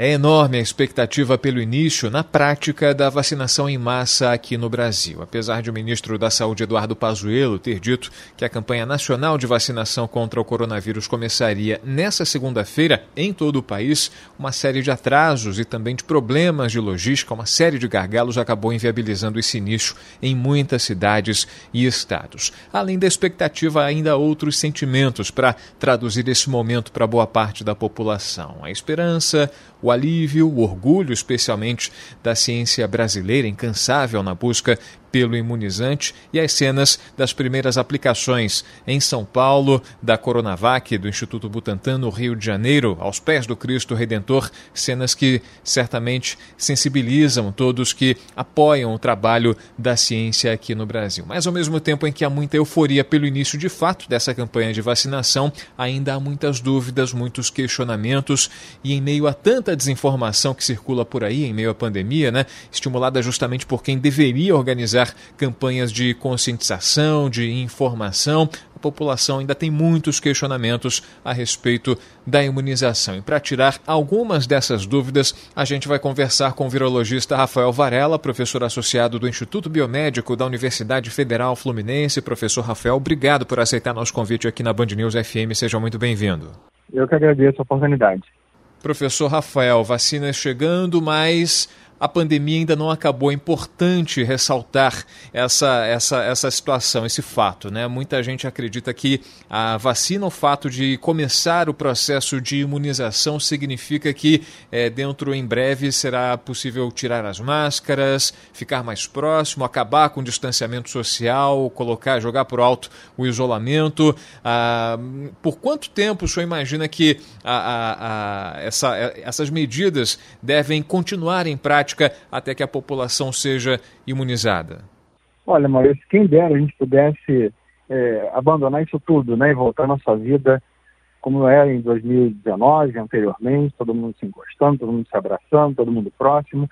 É enorme a expectativa pelo início, na prática, da vacinação em massa aqui no Brasil. Apesar de o ministro da Saúde, Eduardo Pazuello, ter dito que a campanha nacional de vacinação contra o coronavírus começaria nesta segunda-feira em todo o país, uma série de atrasos e também de problemas de logística, uma série de gargalos acabou inviabilizando esse início em muitas cidades e estados. Além da expectativa, ainda outros sentimentos para traduzir esse momento para boa parte da população. A esperança, o alívio, o orgulho, especialmente da ciência brasileira, incansável na busca pelo imunizante e as cenas das primeiras aplicações em São Paulo da Coronavac do Instituto Butantan no Rio de Janeiro, aos pés do Cristo Redentor, cenas que certamente sensibilizam todos que apoiam o trabalho da ciência aqui no Brasil. Mas ao mesmo tempo em que há muita euforia pelo início de fato dessa campanha de vacinação, ainda há muitas dúvidas, muitos questionamentos e em meio a tanta desinformação que circula por aí em meio à pandemia, né, estimulada justamente por quem deveria organizar realizar campanhas de conscientização, de informação. A população ainda tem muitos questionamentos a respeito da imunização. E para tirar algumas dessas dúvidas, a gente vai conversar com o virologista Rafael Varela, professor associado do Instituto Biomédico da Universidade Federal Fluminense. Professor Rafael, obrigado por aceitar nosso convite aqui na Band News FM. Seja muito bem-vindo. Eu que agradeço a oportunidade. Professor Rafael, vacinas chegando, mas a pandemia ainda não acabou. É importante ressaltar essa, essa, essa situação, esse fato. Né? Muita gente acredita que a vacina, o fato de começar o processo de imunização, significa que é, dentro em breve será possível tirar as máscaras, ficar mais próximo, acabar com o distanciamento social, colocar, jogar por alto o isolamento. Ah, por quanto tempo o senhor imagina que a, a, a, essa, essas medidas devem continuar em prática? Prática até que a população seja imunizada? Olha, Maurício, quem dera a gente pudesse é, abandonar isso tudo, né, e voltar à nossa vida como era em 2019, anteriormente, todo mundo se encostando, todo mundo se abraçando, todo mundo próximo.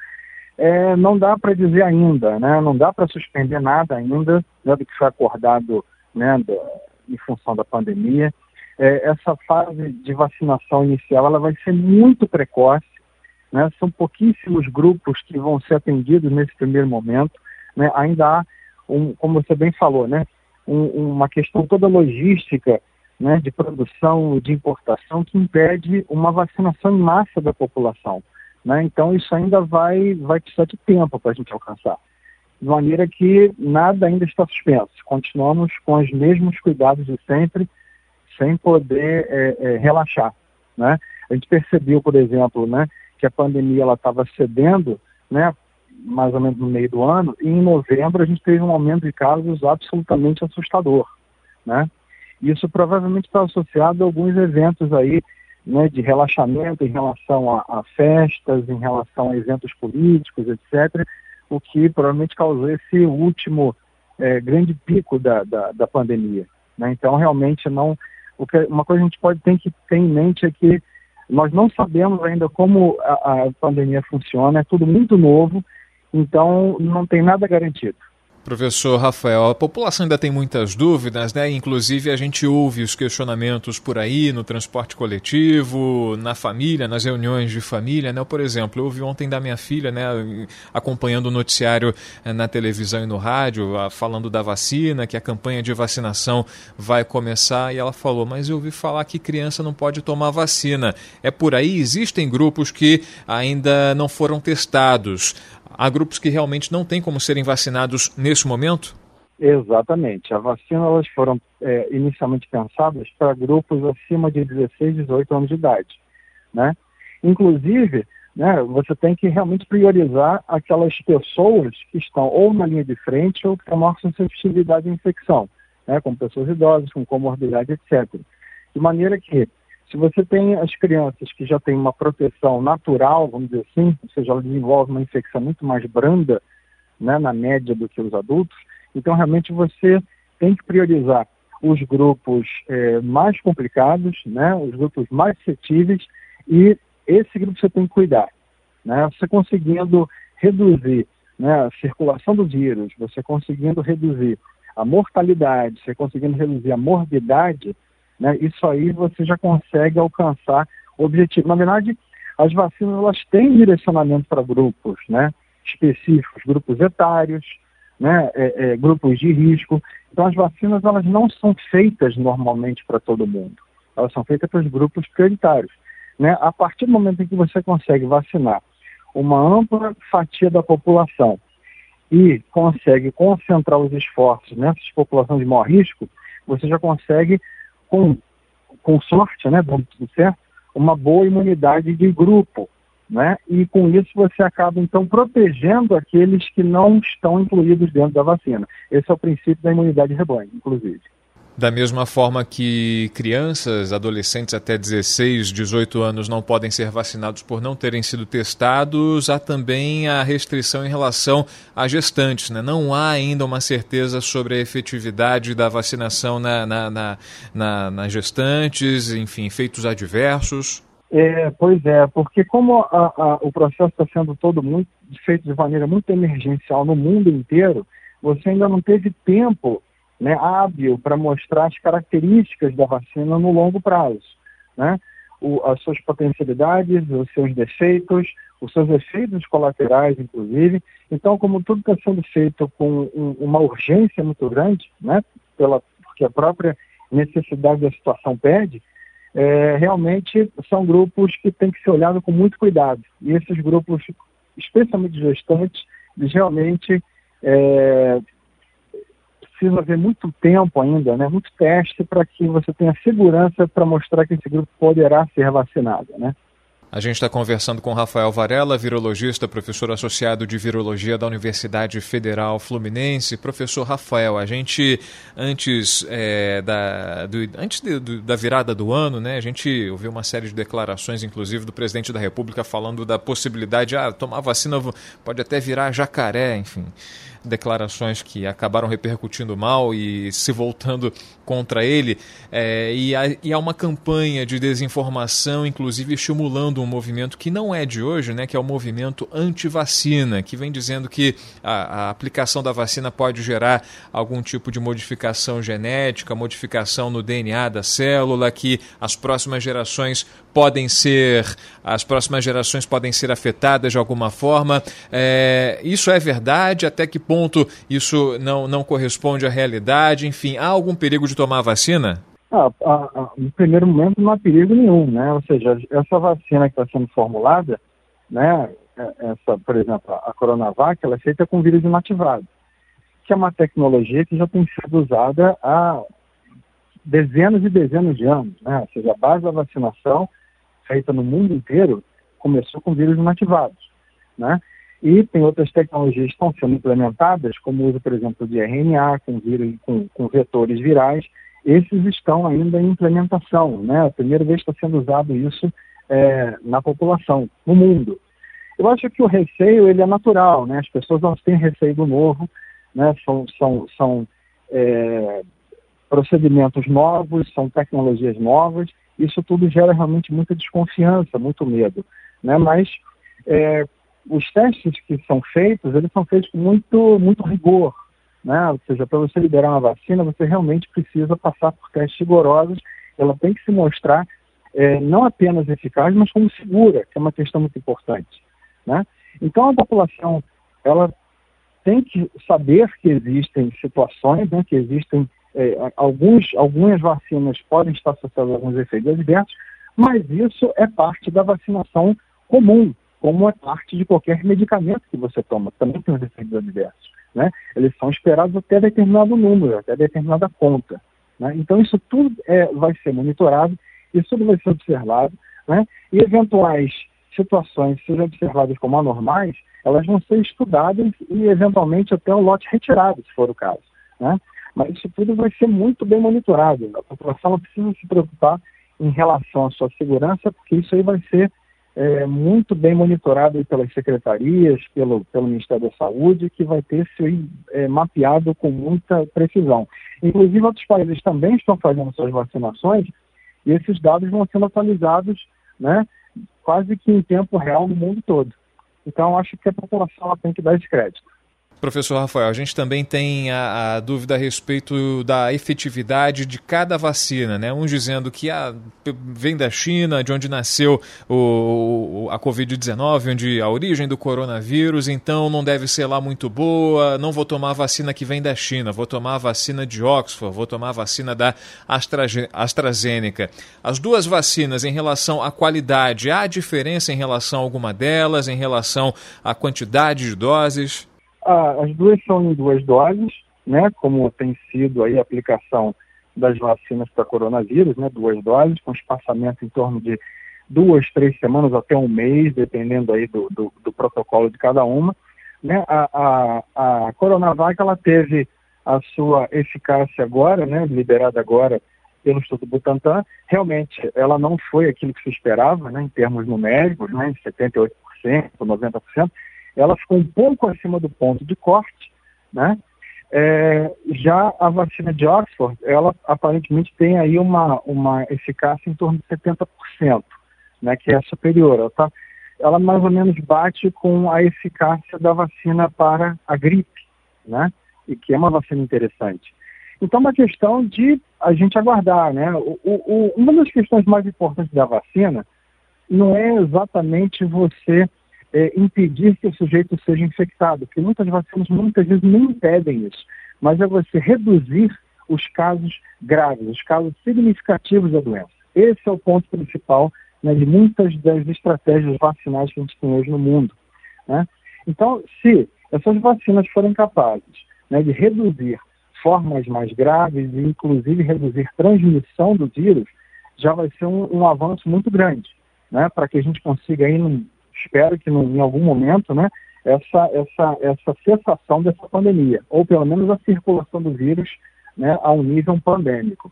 É, não dá para dizer ainda, né, não dá para suspender nada ainda né, do que foi acordado né, em função da pandemia. É, essa fase de vacinação inicial ela vai ser muito precoce, né? São pouquíssimos grupos que vão ser atendidos nesse primeiro momento. Né? Ainda há, um, como você bem falou, né? Um, uma questão toda logística né? de produção, de importação, que impede uma vacinação em massa da população. Né? Então, isso ainda vai, vai precisar de tempo para a gente alcançar. De maneira que nada ainda está suspenso. Continuamos com os mesmos cuidados de sempre, sem poder é, é, relaxar. Né? A gente percebeu, por exemplo, né, que a pandemia ela estava cedendo, né, mais ou menos no meio do ano, e em novembro a gente teve um aumento de casos absolutamente assustador, né? Isso provavelmente está associado a alguns eventos aí, né, de relaxamento em relação a, a festas, em relação a eventos políticos, etc., o que provavelmente causou esse último é, grande pico da, da, da pandemia. Né? Então, realmente, não. O que, uma coisa que a gente pode ter que ter em mente é que nós não sabemos ainda como a, a pandemia funciona, é tudo muito novo, então não tem nada garantido. Professor Rafael, a população ainda tem muitas dúvidas, né? Inclusive a gente ouve os questionamentos por aí no transporte coletivo, na família, nas reuniões de família, né? Por exemplo, eu ouvi ontem da minha filha, né, acompanhando o noticiário eh, na televisão e no rádio, falando da vacina, que a campanha de vacinação vai começar, e ela falou: "Mas eu ouvi falar que criança não pode tomar vacina". É por aí, existem grupos que ainda não foram testados. Há grupos que realmente não têm como serem vacinados nesse momento? Exatamente. A vacina elas foram é, inicialmente pensadas para grupos acima de 16, 18 anos de idade, né? Inclusive, né, você tem que realmente priorizar aquelas pessoas que estão ou na linha de frente ou que têm maior à infecção, né, como pessoas idosas, com comorbidade, etc. De maneira que se você tem as crianças que já têm uma proteção natural, vamos dizer assim, ou seja, ela desenvolve uma infecção muito mais branda, né, na média do que os adultos. Então, realmente, você tem que priorizar os grupos é, mais complicados, né, os grupos mais suscetíveis, e esse grupo você tem que cuidar. Né? Você conseguindo reduzir né, a circulação do vírus, você conseguindo reduzir a mortalidade, você conseguindo reduzir a morbidade, né, isso aí você já consegue alcançar o objetivo. Na verdade, as vacinas elas têm direcionamento para grupos né, específicos, grupos etários, né, é, é, grupos de risco. Então, as vacinas elas não são feitas normalmente para todo mundo. Elas são feitas para os grupos prioritários. Né? A partir do momento em que você consegue vacinar uma ampla fatia da população e consegue concentrar os esforços nessas populações de maior risco, você já consegue, com, com sorte, né, dando certo, uma boa imunidade de grupo. Né? E com isso você acaba então protegendo aqueles que não estão incluídos dentro da vacina. Esse é o princípio da imunidade de rebanho, inclusive. Da mesma forma que crianças, adolescentes até 16, 18 anos não podem ser vacinados por não terem sido testados, há também a restrição em relação a gestantes. Né? Não há ainda uma certeza sobre a efetividade da vacinação na, na, na, na nas gestantes, enfim, efeitos adversos. É, pois é, porque como a, a, o processo está sendo todo muito feito de maneira muito emergencial no mundo inteiro, você ainda não teve tempo né, hábil para mostrar as características da vacina no longo prazo, né? O, as suas potencialidades, os seus defeitos, os seus efeitos colaterais, inclusive. Então, como tudo está sendo feito com um, uma urgência muito grande, né, pela, porque a própria necessidade da situação pede, é, realmente são grupos que têm que ser olhados com muito cuidado. E esses grupos, especialmente gestantes, eles realmente é, precisa haver muito tempo ainda, né, muito teste para que você tenha segurança para mostrar que esse grupo poderá ser vacinado, né. A gente está conversando com Rafael Varela, virologista, professor associado de virologia da Universidade Federal Fluminense. Professor Rafael, a gente, antes, é, da, do, antes de, do, da virada do ano, né, a gente ouviu uma série de declarações, inclusive do presidente da República, falando da possibilidade de ah, tomar vacina pode até virar jacaré, enfim declarações que acabaram repercutindo mal e se voltando contra ele. É, e, há, e, há, uma campanha de desinformação, inclusive estimulando um movimento que não é de hoje, né, que é o movimento anti-vacina, que vem dizendo que a, a, aplicação da vacina pode gerar algum tipo de modificação genética, modificação no DNA da célula, que as próximas gerações podem ser as próximas gerações podem ser afetadas de alguma forma. É, isso é verdade? Até que ponto isso não, não corresponde à realidade? Enfim, há algum perigo de tomar a vacina? Ah, ah, ah, no primeiro momento não há perigo nenhum, né? Ou seja, essa vacina que está sendo formulada, né? É, essa, por exemplo, a Coronavac, ela é feita com vírus inativado, que é uma tecnologia que já tem sido usada há dezenas e dezenas de anos, né? Ou seja, a base da vacinação feita no mundo inteiro começou com vírus inativados, né? E tem outras tecnologias que estão sendo implementadas, como o uso, por exemplo, de RNA com, vírus, com, com vetores virais. Esses estão ainda em implementação, né? A primeira vez está sendo usado isso é, na população, no mundo. Eu acho que o receio ele é natural, né? As pessoas elas têm receio do novo, né? São, são, são é, procedimentos novos, são tecnologias novas isso tudo gera realmente muita desconfiança, muito medo. Né? Mas é, os testes que são feitos, eles são feitos com muito, muito rigor. Né? Ou seja, para você liberar uma vacina, você realmente precisa passar por testes rigorosos. Ela tem que se mostrar é, não apenas eficaz, mas como segura, que é uma questão muito importante. Né? Então, a população ela tem que saber que existem situações, né, que existem é, alguns, algumas vacinas podem estar associadas a alguns efeitos adversos, mas isso é parte da vacinação comum, como é parte de qualquer medicamento que você toma, também tem os efeitos adversos. Né? Eles são esperados até determinado número, até determinada conta. Né? Então, isso tudo é, vai ser monitorado, isso tudo vai ser observado, né? e eventuais situações sejam observadas como anormais, elas vão ser estudadas e, eventualmente, até o lote retirado, se for o caso. Né? Mas isso tudo vai ser muito bem monitorado. A população não precisa se preocupar em relação à sua segurança, porque isso aí vai ser é, muito bem monitorado pelas secretarias, pelo, pelo Ministério da Saúde, que vai ter se é, mapeado com muita precisão. Inclusive, outros países também estão fazendo suas vacinações e esses dados vão sendo atualizados né, quase que em tempo real no mundo todo. Então, acho que a população tem que dar esse crédito. Professor Rafael, a gente também tem a, a, dúvida a respeito da efetividade de cada vacina, né? Uns dizendo que a, ah, vem da China, de onde nasceu o, a Covid-19, onde a origem do coronavírus, então não deve ser lá muito boa, não vou tomar a vacina que vem da China, vou tomar a vacina de Oxford, vou tomar a vacina da Astra, AstraZeneca. As duas vacinas, em relação à qualidade, há diferença em relação a alguma delas, em relação à quantidade de doses? As duas são em duas doses, né, como tem sido aí a aplicação das vacinas para coronavírus, né, duas doses, com espaçamento em torno de duas, três semanas até um mês, dependendo aí do, do, do protocolo de cada uma. Né, a, a, a Coronavac, ela teve a sua eficácia agora, né, liberada agora pelo Instituto Butantan, realmente ela não foi aquilo que se esperava, né, em termos numéricos, né, 78%, 90%, ela ficou um pouco acima do ponto de corte, né? É, já a vacina de Oxford, ela aparentemente tem aí uma, uma eficácia em torno de 70%, né, que é superior. Ela, tá, ela mais ou menos bate com a eficácia da vacina para a gripe, né, e que é uma vacina interessante. Então, uma questão de a gente aguardar, né? O, o, uma das questões mais importantes da vacina não é exatamente você é, impedir que o sujeito seja infectado, porque muitas vacinas muitas vezes não impedem isso, mas é você reduzir os casos graves, os casos significativos da doença. Esse é o ponto principal né, de muitas das estratégias vacinais que a gente tem hoje no mundo. Né? Então, se essas vacinas forem capazes né, de reduzir formas mais graves e, inclusive, reduzir transmissão do vírus, já vai ser um, um avanço muito grande, né, para que a gente consiga, aí, num, espero que em algum momento, né, essa, essa, essa cessação dessa pandemia, ou pelo menos a circulação do vírus né, a um nível pandêmico.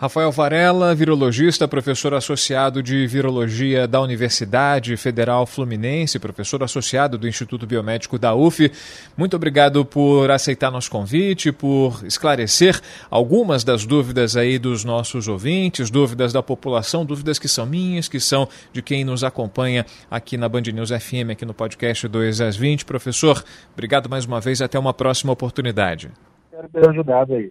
Rafael Varela, virologista, professor associado de virologia da Universidade Federal Fluminense, professor associado do Instituto Biomédico da UF. Muito obrigado por aceitar nosso convite, por esclarecer algumas das dúvidas aí dos nossos ouvintes, dúvidas da população, dúvidas que são minhas, que são de quem nos acompanha aqui na Band News FM, aqui no podcast 2 às 20. Professor, obrigado mais uma vez, até uma próxima oportunidade. Espero ter ajudado aí.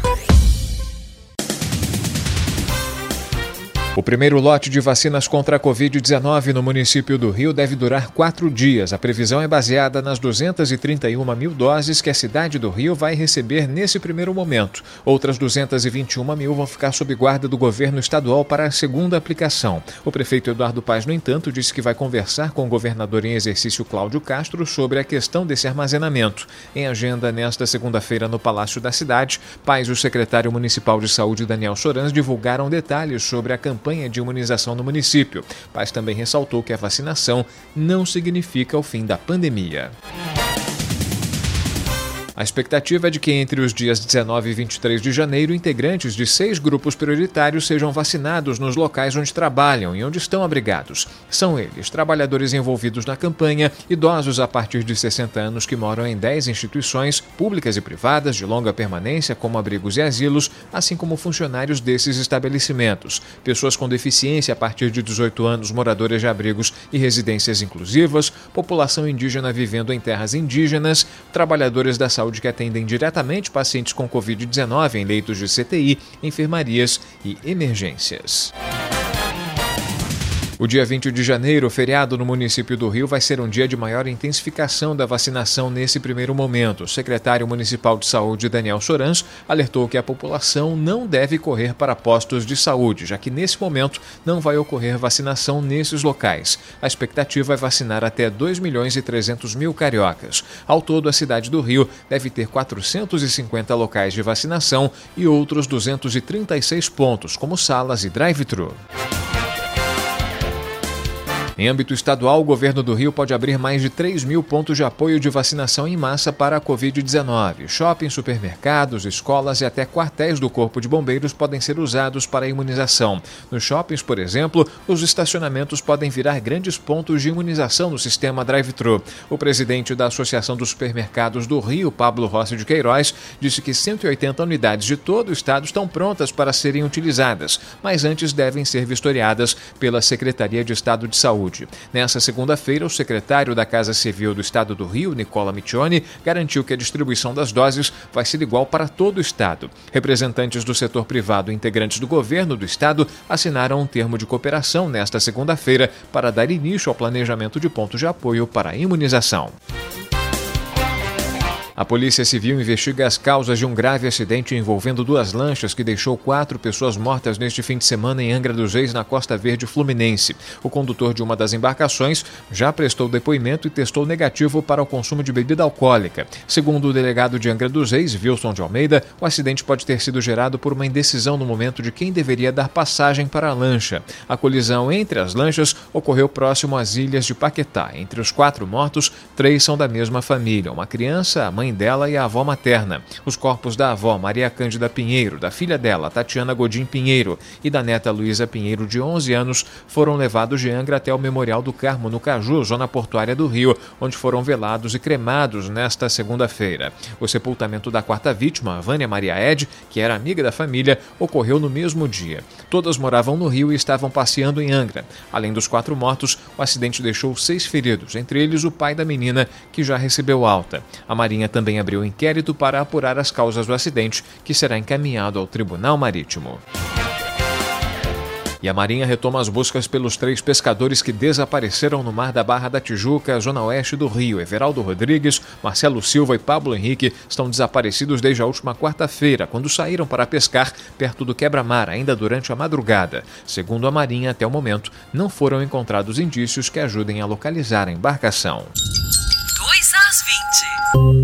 O primeiro lote de vacinas contra a Covid-19 no município do Rio deve durar quatro dias. A previsão é baseada nas 231 mil doses que a cidade do Rio vai receber nesse primeiro momento. Outras 221 mil vão ficar sob guarda do governo estadual para a segunda aplicação. O prefeito Eduardo Paz, no entanto, disse que vai conversar com o governador em exercício Cláudio Castro sobre a questão desse armazenamento. Em agenda nesta segunda-feira no Palácio da Cidade, Paz e o secretário municipal de saúde Daniel Sorans divulgaram detalhes sobre a campanha campanha de imunização no município. Paz também ressaltou que a vacinação não significa o fim da pandemia. A expectativa é de que entre os dias 19 e 23 de janeiro, integrantes de seis grupos prioritários sejam vacinados nos locais onde trabalham e onde estão abrigados. São eles trabalhadores envolvidos na campanha, idosos a partir de 60 anos que moram em 10 instituições públicas e privadas de longa permanência, como abrigos e asilos, assim como funcionários desses estabelecimentos, pessoas com deficiência a partir de 18 anos, moradores de abrigos e residências inclusivas, população indígena vivendo em terras indígenas, trabalhadores da saúde saúde que atendem diretamente pacientes com Covid-19 em leitos de CTI, enfermarias e emergências. O dia 20 de janeiro, feriado no município do Rio, vai ser um dia de maior intensificação da vacinação nesse primeiro momento. O secretário municipal de saúde, Daniel Sorans, alertou que a população não deve correr para postos de saúde, já que nesse momento não vai ocorrer vacinação nesses locais. A expectativa é vacinar até 2 milhões e 300 mil cariocas. Ao todo, a cidade do Rio deve ter 450 locais de vacinação e outros 236 pontos, como salas e drive-thru. Em âmbito estadual, o governo do Rio pode abrir mais de 3 mil pontos de apoio de vacinação em massa para a Covid-19. Shoppings, supermercados, escolas e até quartéis do Corpo de Bombeiros podem ser usados para a imunização. Nos shoppings, por exemplo, os estacionamentos podem virar grandes pontos de imunização no sistema drive-thru. O presidente da Associação dos Supermercados do Rio, Pablo Rossi de Queiroz, disse que 180 unidades de todo o estado estão prontas para serem utilizadas, mas antes devem ser vistoriadas pela Secretaria de Estado de Saúde. Saúde. Nessa segunda-feira, o secretário da Casa Civil do Estado do Rio, Nicola Michioni, garantiu que a distribuição das doses vai ser igual para todo o Estado. Representantes do setor privado e integrantes do governo do Estado assinaram um termo de cooperação nesta segunda-feira para dar início ao planejamento de pontos de apoio para a imunização. A Polícia Civil investiga as causas de um grave acidente envolvendo duas lanchas que deixou quatro pessoas mortas neste fim de semana em Angra dos Reis, na Costa Verde Fluminense. O condutor de uma das embarcações já prestou depoimento e testou negativo para o consumo de bebida alcoólica. Segundo o delegado de Angra dos Reis, Wilson de Almeida, o acidente pode ter sido gerado por uma indecisão no momento de quem deveria dar passagem para a lancha. A colisão entre as lanchas ocorreu próximo às ilhas de Paquetá. Entre os quatro mortos, três são da mesma família: uma criança, a mãe dela e a avó materna. Os corpos da avó Maria Cândida Pinheiro, da filha dela, Tatiana Godim Pinheiro, e da neta Luísa Pinheiro, de 11 anos, foram levados de Angra até o Memorial do Carmo, no Caju, zona portuária do Rio, onde foram velados e cremados nesta segunda-feira. O sepultamento da quarta vítima, Vânia Maria Ed, que era amiga da família, ocorreu no mesmo dia. Todas moravam no Rio e estavam passeando em Angra. Além dos quatro mortos, o acidente deixou seis feridos, entre eles o pai da menina, que já recebeu alta. A Marinha também abriu inquérito para apurar as causas do acidente, que será encaminhado ao Tribunal Marítimo. E a Marinha retoma as buscas pelos três pescadores que desapareceram no mar da Barra da Tijuca, zona oeste do Rio. Everaldo Rodrigues, Marcelo Silva e Pablo Henrique estão desaparecidos desde a última quarta-feira, quando saíram para pescar perto do quebra-mar, ainda durante a madrugada. Segundo a Marinha, até o momento, não foram encontrados indícios que ajudem a localizar a embarcação. 2 às 20.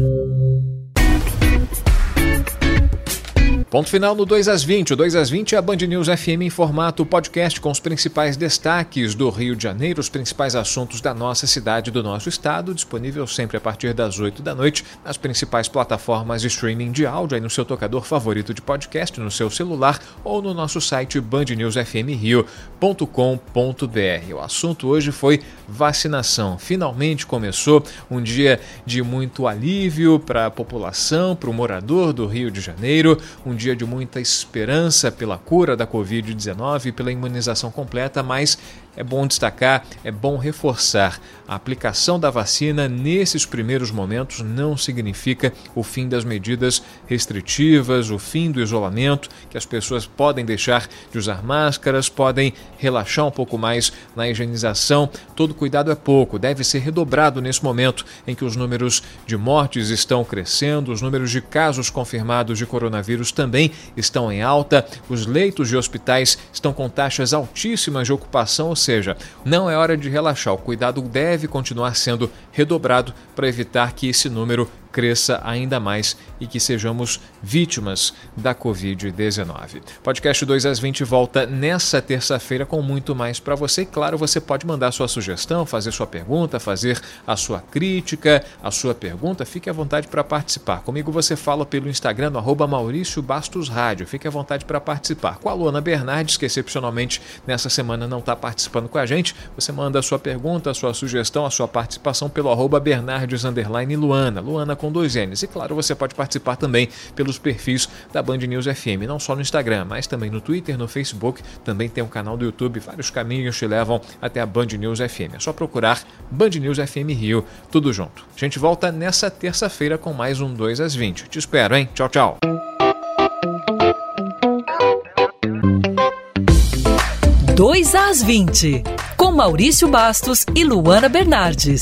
Ponto final no 2 às 20. O 2 às 20 é a Band News FM em formato podcast com os principais destaques do Rio de Janeiro, os principais assuntos da nossa cidade do nosso estado, disponível sempre a partir das 8 da noite nas principais plataformas de streaming de áudio, aí no seu tocador favorito de podcast, no seu celular ou no nosso site bandnewsfmrio.com.br. O assunto hoje foi vacinação. Finalmente começou um dia de muito alívio para a população, para o morador do Rio de Janeiro, um dia de muita esperança pela cura da Covid-19 e pela imunização completa, mas é bom destacar, é bom reforçar. A aplicação da vacina nesses primeiros momentos não significa o fim das medidas restritivas, o fim do isolamento, que as pessoas podem deixar de usar máscaras, podem relaxar um pouco mais na higienização. Todo cuidado é pouco, deve ser redobrado nesse momento em que os números de mortes estão crescendo, os números de casos confirmados de coronavírus também estão em alta, os leitos de hospitais estão com taxas altíssimas de ocupação, ou seja, não é hora de relaxar, o cuidado deve continuar sendo redobrado para evitar que esse número cresça ainda mais e que sejamos vítimas da Covid-19. Podcast 2 às 20 volta nessa terça-feira com muito mais para você. E claro, você pode mandar sua sugestão, fazer sua pergunta, fazer a sua crítica, a sua pergunta. Fique à vontade para participar. Comigo você fala pelo Instagram, no arroba Maurício Bastos Rádio. Fique à vontade para participar. Com a Luana Bernardes, que excepcionalmente nessa semana não está participando com a gente, você manda a sua pergunta, a sua sugestão, a sua participação pelo arroba Bernardes Luana. Luana com com dois N's. E claro, você pode participar também pelos perfis da Band News FM, não só no Instagram, mas também no Twitter, no Facebook, também tem um canal do YouTube, vários caminhos te levam até a Band News FM. É só procurar Band News FM Rio, tudo junto. A gente volta nessa terça-feira com mais um 2 às 20. Te espero, hein? Tchau, tchau. Dois às 20, com Maurício Bastos e Luana Bernardes.